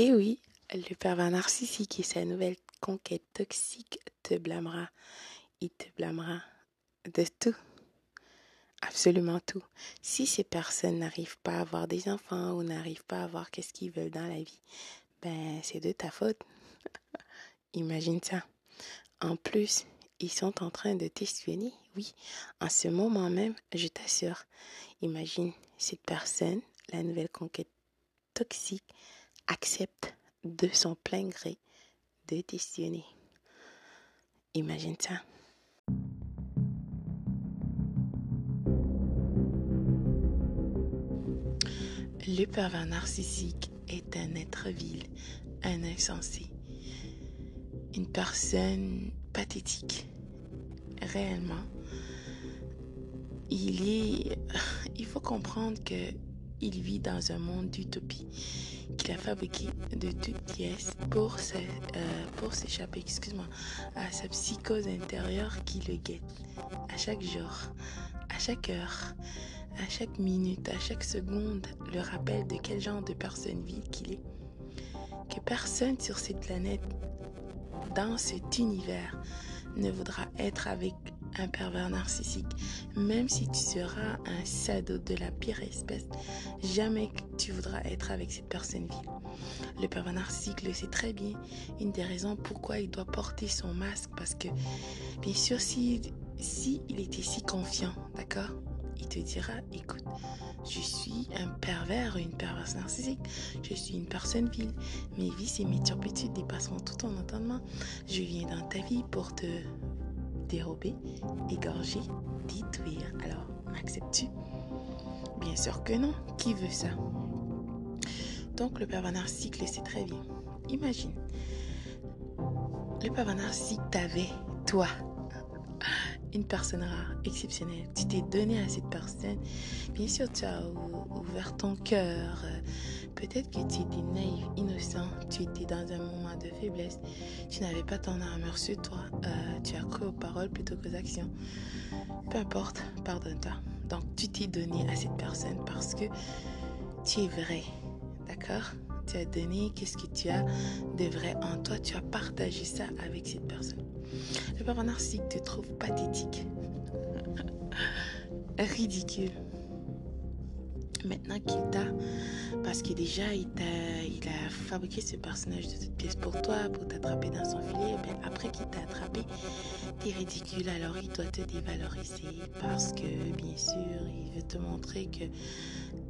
Et oui, le pervers narcissique et sa nouvelle conquête toxique te blâmera. Il te blâmera de tout. Absolument tout. Si ces personnes n'arrivent pas à avoir des enfants ou n'arrivent pas à avoir qu'est-ce qu'ils veulent dans la vie, ben c'est de ta faute. Imagine ça. En plus, ils sont en train de t'espionner. Oui, en ce moment même, je t'assure. Imagine cette personne, la nouvelle conquête toxique, accepte de son plein gré de t'espionner. Imagine ça. Le pervers narcissique est un être vil, un insensé, une personne pathétique. Réellement, il est. Il faut comprendre que il vit dans un monde d'utopie fabriqué de toutes pièces pour euh, pour s'échapper, excuse-moi, à sa psychose intérieure qui le guette à chaque jour, à chaque heure, à chaque minute, à chaque seconde, le rappel de quel genre de personne vit qu'il est. Que personne sur cette planète, dans cet univers, ne voudra être avec un pervers narcissique. Même si tu seras un sado de la pire espèce, jamais tu voudras être avec cette personne vile. Le pervers narcissique le sait très bien. Une des raisons pourquoi il doit porter son masque, parce que, bien sûr, si, si il était si confiant, d'accord? Il te dira, écoute, je suis un pervers, une perverse narcissique, je suis une personne vile, mes vices et mes turpitudes dépasseront tout ton entendement, je viens dans ta vie pour te dérober, égorger, détruire. Alors, m'acceptes-tu? Bien sûr que non. Qui veut ça? Donc, le pervers narcissique le sait très bien. Imagine, le pervers narcissique t'avait, toi, une personne rare, exceptionnelle. Tu t'es donné à cette personne. Bien sûr, tu as ouvert ton cœur. Peut-être que tu étais naïf, innocent. Tu étais dans un moment de faiblesse. Tu n'avais pas ton armure sur toi. Euh, tu as cru aux paroles plutôt qu'aux actions. Peu importe, pardonne-toi. Donc, tu t'es donné à cette personne parce que tu es vrai. D'accord? Tu as donné, qu'est-ce que tu as de vrai en toi, tu as partagé ça avec cette personne. Le pervers narcissique te trouve pathétique, ridicule. Maintenant qu'il t'a, parce que déjà il, a, fabriqué ce personnage de toute pièce pour toi, pour t'attraper dans son filet, ben après qu'il t'a attrapé, t'es ridicule, alors il doit te dévaloriser parce que bien sûr il veut te montrer que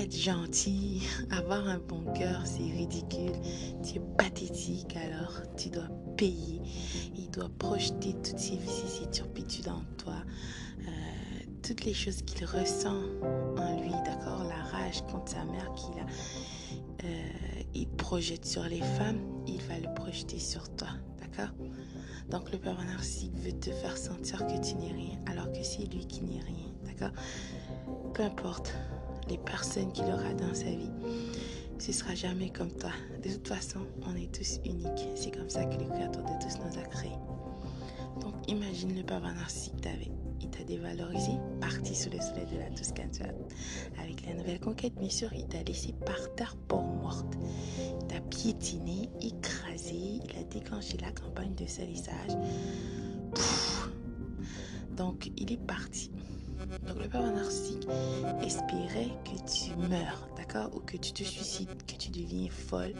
être gentil, avoir un bon cœur, c'est ridicule, tu es pathétique, alors tu dois payer, il doit projeter toutes ses turpitudes en toi. Euh, toutes les choses qu'il ressent en lui, contre sa mère qu'il a, euh, il projette sur les femmes, il va le projeter sur toi, d'accord? Donc le père narcissique veut te faire sentir que tu n'es rien, alors que c'est lui qui n'est rien, d'accord? Peu importe les personnes qu'il aura dans sa vie, ce sera jamais comme toi. De toute façon, on est tous uniques. C'est comme ça que le Créateur de tous nous a créés. Donc imagine le père narcissique t'avait il t'a dévalorisé, parti sous le soleil de la Toscane. Avec la nouvelle conquête, bien sûr, il t'a laissé par terre pour morte. Il t'a piétiné, écrasé, il a déclenché la campagne de salissage. Donc, il est parti. Donc, le père narcissique espérait que tu meurs, d'accord? Ou que tu te suicides, que tu deviens folle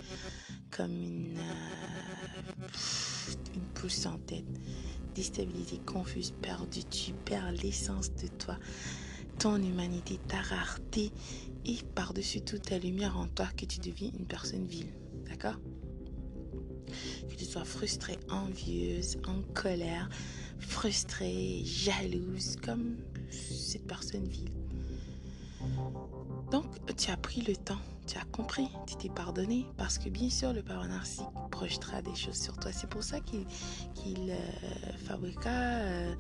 comme une, euh, une poule sans tête déstabilisé, confuse, perdu. Tu perds l'essence de toi, ton humanité, ta rareté et par-dessus tout ta lumière en toi que tu deviens une personne vile. D'accord? Que tu sois frustrée, envieuse, en colère, frustrée, jalouse, comme cette personne vile. Donc, tu as pris le temps, tu as compris, tu t'es pardonné, parce que bien sûr, le parent narcissique projetera des choses sur toi. C'est pour ça qu'il euh, fabriqua euh,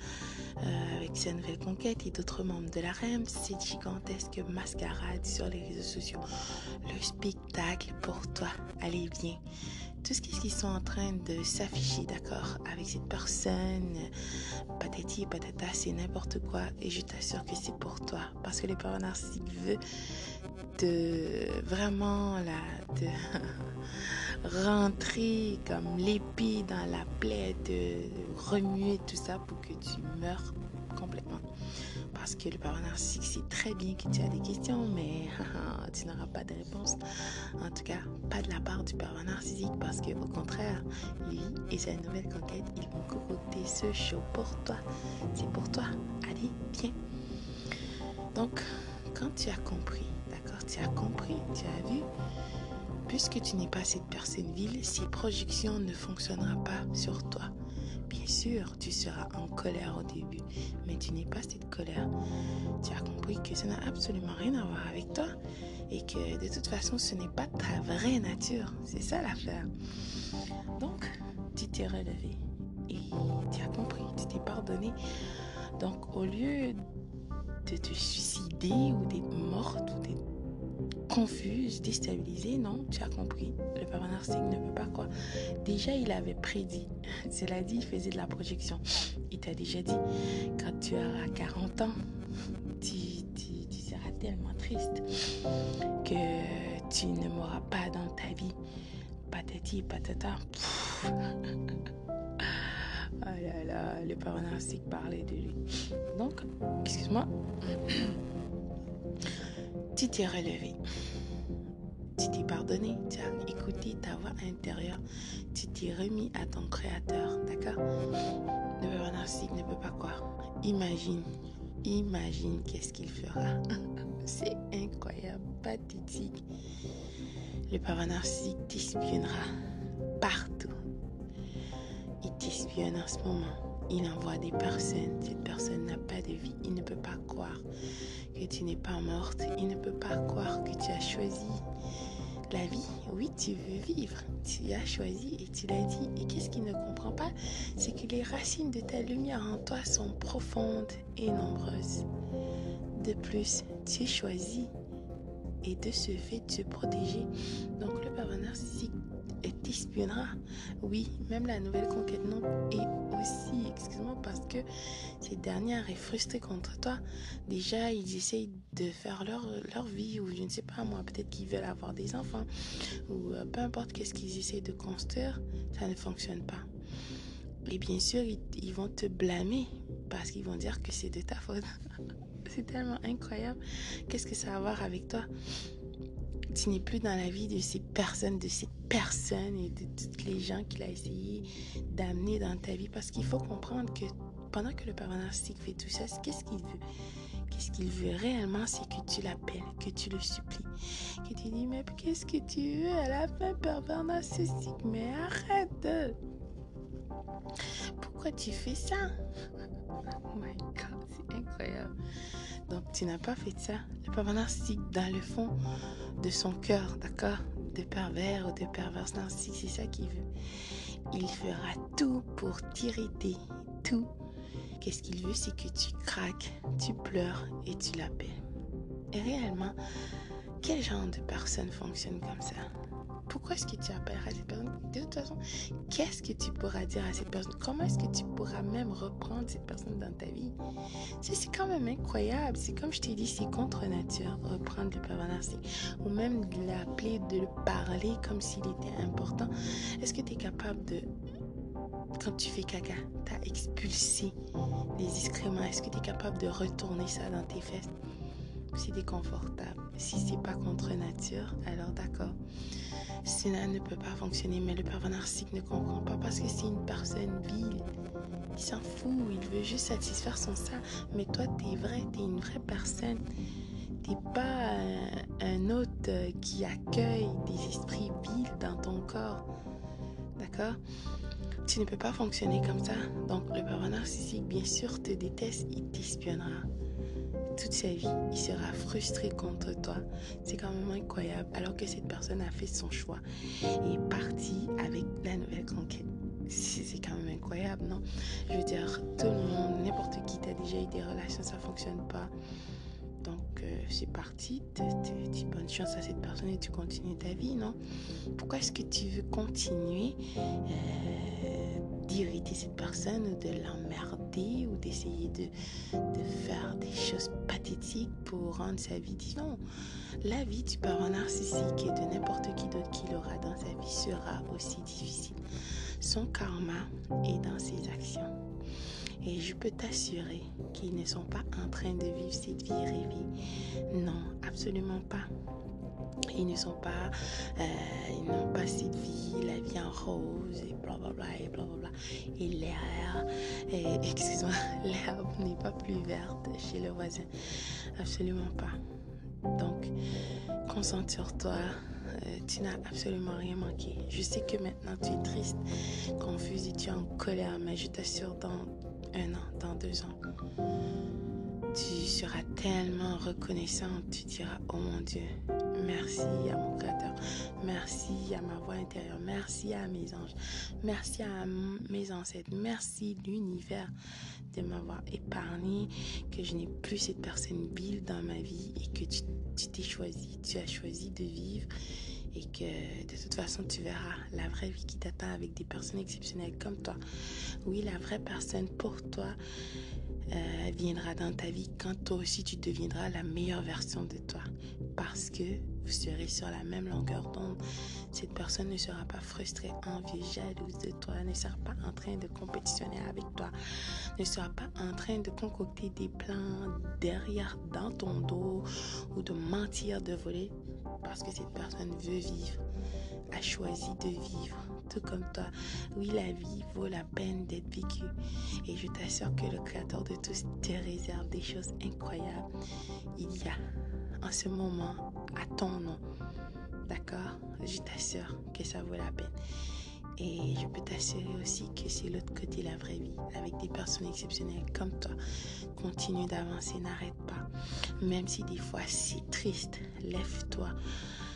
euh, avec sa nouvelle conquête et d'autres membres de la REM cette gigantesque mascarade sur les réseaux sociaux. Le spectacle pour toi. Allez, viens tout ce qu'ils sont en train de s'afficher, d'accord, avec cette personne, patati patata, c'est n'importe quoi. Et je t'assure que c'est pour toi. Parce que le parent narcissique veut de vraiment la, de, rentrer comme l'épée dans la plaie, de remuer tout ça pour que tu meurs complètement. Parce que le parent narcissique sait très bien que tu as des questions, mais tu n'auras pas de réponse. En tout cas, pas de la part du parent narcissique, parce que au contraire, lui et sa nouvelle conquête, ils vont concocter ce show pour toi. C'est pour toi. Allez, viens. Donc, quand tu as compris, d'accord, tu as compris, tu as vu, puisque tu n'es pas cette personne vile, ces projections ne fonctionneront pas sur toi. Sûr, tu seras en colère au début, mais tu n'es pas cette colère. Tu as compris que ça n'a absolument rien à voir avec toi et que de toute façon, ce n'est pas ta vraie nature. C'est ça l'affaire. Donc, tu t'es relevé et tu as compris, tu t'es pardonné. Donc, au lieu de te suicider ou d'être morte ou d'être confuse, déstabilisée, non, tu as compris? Le papa ne veut pas quoi. Déjà, il avait prédit. Cela dit, il faisait de la projection. Il t'a déjà dit, quand tu auras 40 ans, tu, seras tellement triste que tu ne mourras pas dans ta vie. Patati patata. oh là là, le papa narcissique parlait de lui. Donc, excuse-moi tu t'es relevé. Tu t'es pardonné, tu as écouté ta voix intérieure, tu t'es remis à ton créateur, d'accord? Le narcissique ne peut pas croire. Imagine, imagine qu'est-ce qu'il fera. C'est incroyable, pathétique. Le papa narcissique t'espionnera partout. Il t'espionne en ce moment. Il envoie des personnes. Cette personne n'a pas de vie. Il ne peut pas croire que tu n'es pas morte. Il ne peut pas croire que tu as choisi la vie. Oui, tu veux vivre. Tu as choisi et tu l'as dit. Et qu'est-ce qu'il ne comprend pas? C'est que les racines de ta lumière en toi sont profondes et nombreuses. De plus, tu es choisi et de ce fait, tu es protégé. Donc le pervers narcissique t'espionnera. Oui, même la nouvelle conquête non. Et aussi, excuse-moi, parce que ces dernières est frustrée contre toi. Déjà, ils essayent de faire leur, leur vie, ou je ne sais pas moi, peut-être qu'ils veulent avoir des enfants, ou euh, peu importe qu'est-ce qu'ils essayent de construire, ça ne fonctionne pas. Et bien sûr, ils vont te blâmer parce qu'ils vont dire que c'est de ta faute. c'est tellement incroyable. Qu'est-ce que ça a à voir avec toi? Tu n'es plus dans la vie de ces personnes, de ces personnes et de toutes les gens qu'il a essayé d'amener dans ta vie. Parce qu'il faut comprendre que pendant que le père narcissique fait tout ça, qu'est-ce qu'il veut? Qu'est-ce qu'il veut réellement, c'est que tu l'appelles, que tu le supplies, que tu dis, mais qu'est-ce que tu veux à la fin, pervers narcissique Mais arrête Pourquoi tu fais ça? Oh my God, c'est incroyable. Donc, tu n'as pas fait ça. Le pervers narcissique, dans le fond de son cœur, d'accord De pervers ou de perverse narcissique, c'est ça qu'il veut. Il fera tout pour t'irriter. Tout. Qu'est-ce qu'il veut C'est que tu craques, tu pleures et tu l'appelles. Et réellement, quel genre de personne fonctionne comme ça? Pourquoi est-ce que tu appelleras cette personne De toute façon, qu'est-ce que tu pourras dire à cette personne Comment est-ce que tu pourras même reprendre cette personne dans ta vie? C'est quand même incroyable. C'est comme je t'ai dit, c'est contre nature, reprendre le pervers. Ou même de l'appeler, de le parler comme s'il était important. Est-ce que tu es capable de quand tu fais caca, tu as expulsé les excréments? Est-ce que tu es capable de retourner ça dans tes fesses? C'est déconfortable. Si c'est pas contre nature, alors d'accord cela ne peut pas fonctionner. Mais le pervers narcissique ne comprend pas parce que c'est une personne vile. Il s'en fout, il veut juste satisfaire son ça. Mais toi, t'es vrai, t'es une vraie personne. T'es pas un, hôte qui accueille des esprits vils dans ton corps. D'accord? Tu ne peux pas fonctionner comme ça. Donc, le pervers narcissique, bien sûr, te déteste, il t'espionnera toute sa vie, il sera frustré contre toi. C'est quand même incroyable. Alors que cette personne a fait son choix et est partie avec la nouvelle conquête. C'est quand même incroyable, non? Je veux dire, tout le monde, n'importe qui, t'a déjà eu des relations, ça fonctionne pas. Donc, euh, c'est parti. Tu dis bonne chance à cette personne et tu continues ta vie, non? Pourquoi est-ce que tu veux continuer euh, d'irriter cette personne ou de l'emmerder ou d'essayer de, de faire des choses pathétiques pour rendre sa vie différente. La vie du parent narcissique et de n'importe qui d'autre qu'il aura dans sa vie sera aussi difficile. Son karma est dans ses actions. Et je peux t'assurer qu'ils ne sont pas en train de vivre cette vie rêvée. Non, absolument pas. Ils ne sont pas, euh, ils n'ont pas cette vie, la vie en rose et blablabla et blablabla. Et l'air, excuse-moi, l'herbe n'est pas plus verte chez le voisin. Absolument pas. Donc, concentre sur toi. Euh, tu n'as absolument rien manqué. Je sais que maintenant tu es triste, confuse et tu es en colère, mais je t'assure, dans un an, dans deux ans, tu seras tellement reconnaissant, tu diras, oh mon Dieu, merci à mon Créateur, merci à ma voix intérieure, merci à mes anges, merci à mes ancêtres, merci l'univers de m'avoir épargné, que je n'ai plus cette personne vile dans ma vie et que tu t'es choisi, tu as choisi de vivre et que de toute façon tu verras la vraie vie qui t'attend avec des personnes exceptionnelles comme toi. Oui, la vraie personne pour toi euh, viendra dans ta vie quand toi aussi tu deviendras la meilleure version de toi. Parce que vous serez sur la même longueur d'onde. Cette personne ne sera pas frustrée, envieuse, jalouse de toi, ne sera pas en train de compétitionner avec toi, ne sera pas en train de concocter des plans derrière dans ton dos ou de mentir, de voler. Parce que cette personne veut vivre, a choisi de vivre tout comme toi. Oui, la vie vaut la peine d'être vécue. Et je t'assure que le Créateur de tous te réserve des choses incroyables. Il y a en ce moment nom. D'accord Je t'assure que ça vaut la peine. Et je peux t'assurer aussi que c'est l'autre côté la vraie vie, avec des personnes exceptionnelles comme toi. Continue d'avancer, n'arrête pas. Même si des fois c'est triste, lève-toi.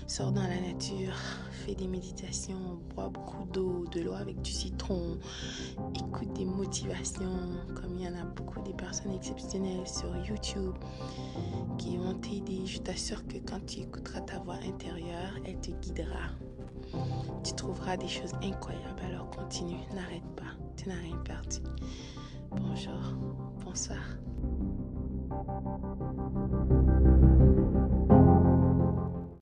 Sors dans la nature, fais des méditations, bois beaucoup d'eau, de l'eau avec du citron, écoute des motivations, comme il y en a beaucoup des personnes exceptionnelles sur YouTube qui vont t'aider. Je t'assure que quand tu écouteras ta voix intérieure, elle te guidera. Tu trouveras des choses incroyables. Alors continue, n'arrête pas. Tu n'as rien perdu. Bonjour, bonsoir.